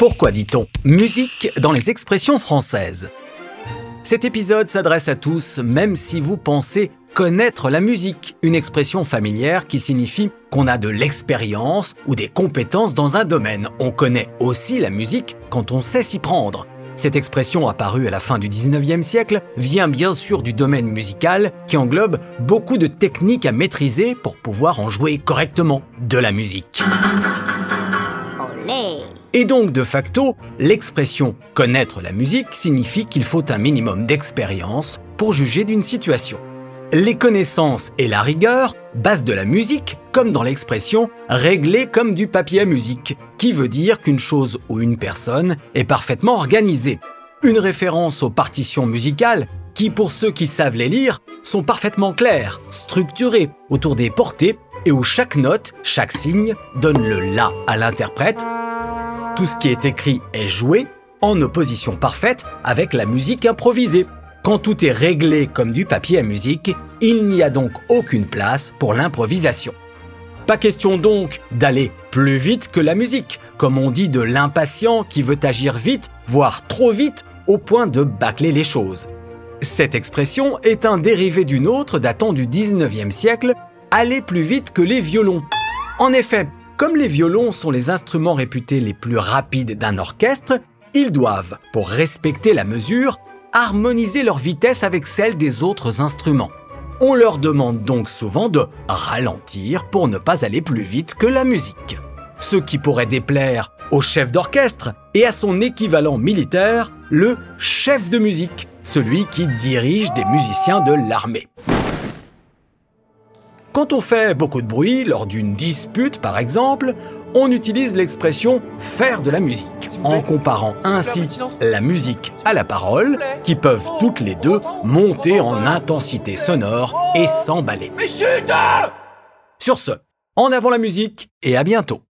Pourquoi dit-on musique dans les expressions françaises? Cet épisode s'adresse à tous, même si vous pensez connaître la musique, une expression familière qui signifie qu'on a de l'expérience ou des compétences dans un domaine. On connaît aussi la musique quand on sait s'y prendre. Cette expression apparue à la fin du 19e siècle vient bien sûr du domaine musical qui englobe beaucoup de techniques à maîtriser pour pouvoir en jouer correctement de la musique. Et donc, de facto, l'expression connaître la musique signifie qu'il faut un minimum d'expérience pour juger d'une situation. Les connaissances et la rigueur, base de la musique, comme dans l'expression régler comme du papier à musique, qui veut dire qu'une chose ou une personne est parfaitement organisée. Une référence aux partitions musicales, qui pour ceux qui savent les lire, sont parfaitement claires, structurées autour des portées et où chaque note, chaque signe donne le la à l'interprète tout ce qui est écrit est joué, en opposition parfaite avec la musique improvisée. Quand tout est réglé comme du papier à musique, il n'y a donc aucune place pour l'improvisation. Pas question donc d'aller plus vite que la musique, comme on dit de l'impatient qui veut agir vite, voire trop vite, au point de bâcler les choses. Cette expression est un dérivé d'une autre datant du 19e siècle, aller plus vite que les violons. En effet, comme les violons sont les instruments réputés les plus rapides d'un orchestre, ils doivent, pour respecter la mesure, harmoniser leur vitesse avec celle des autres instruments. On leur demande donc souvent de ralentir pour ne pas aller plus vite que la musique. Ce qui pourrait déplaire au chef d'orchestre et à son équivalent militaire, le chef de musique, celui qui dirige des musiciens de l'armée. Quand on fait beaucoup de bruit, lors d'une dispute par exemple, on utilise l'expression faire de la musique, en comparant ainsi la musique à la parole, qui peuvent toutes les deux monter en intensité sonore et s'emballer. Sur ce, en avant la musique et à bientôt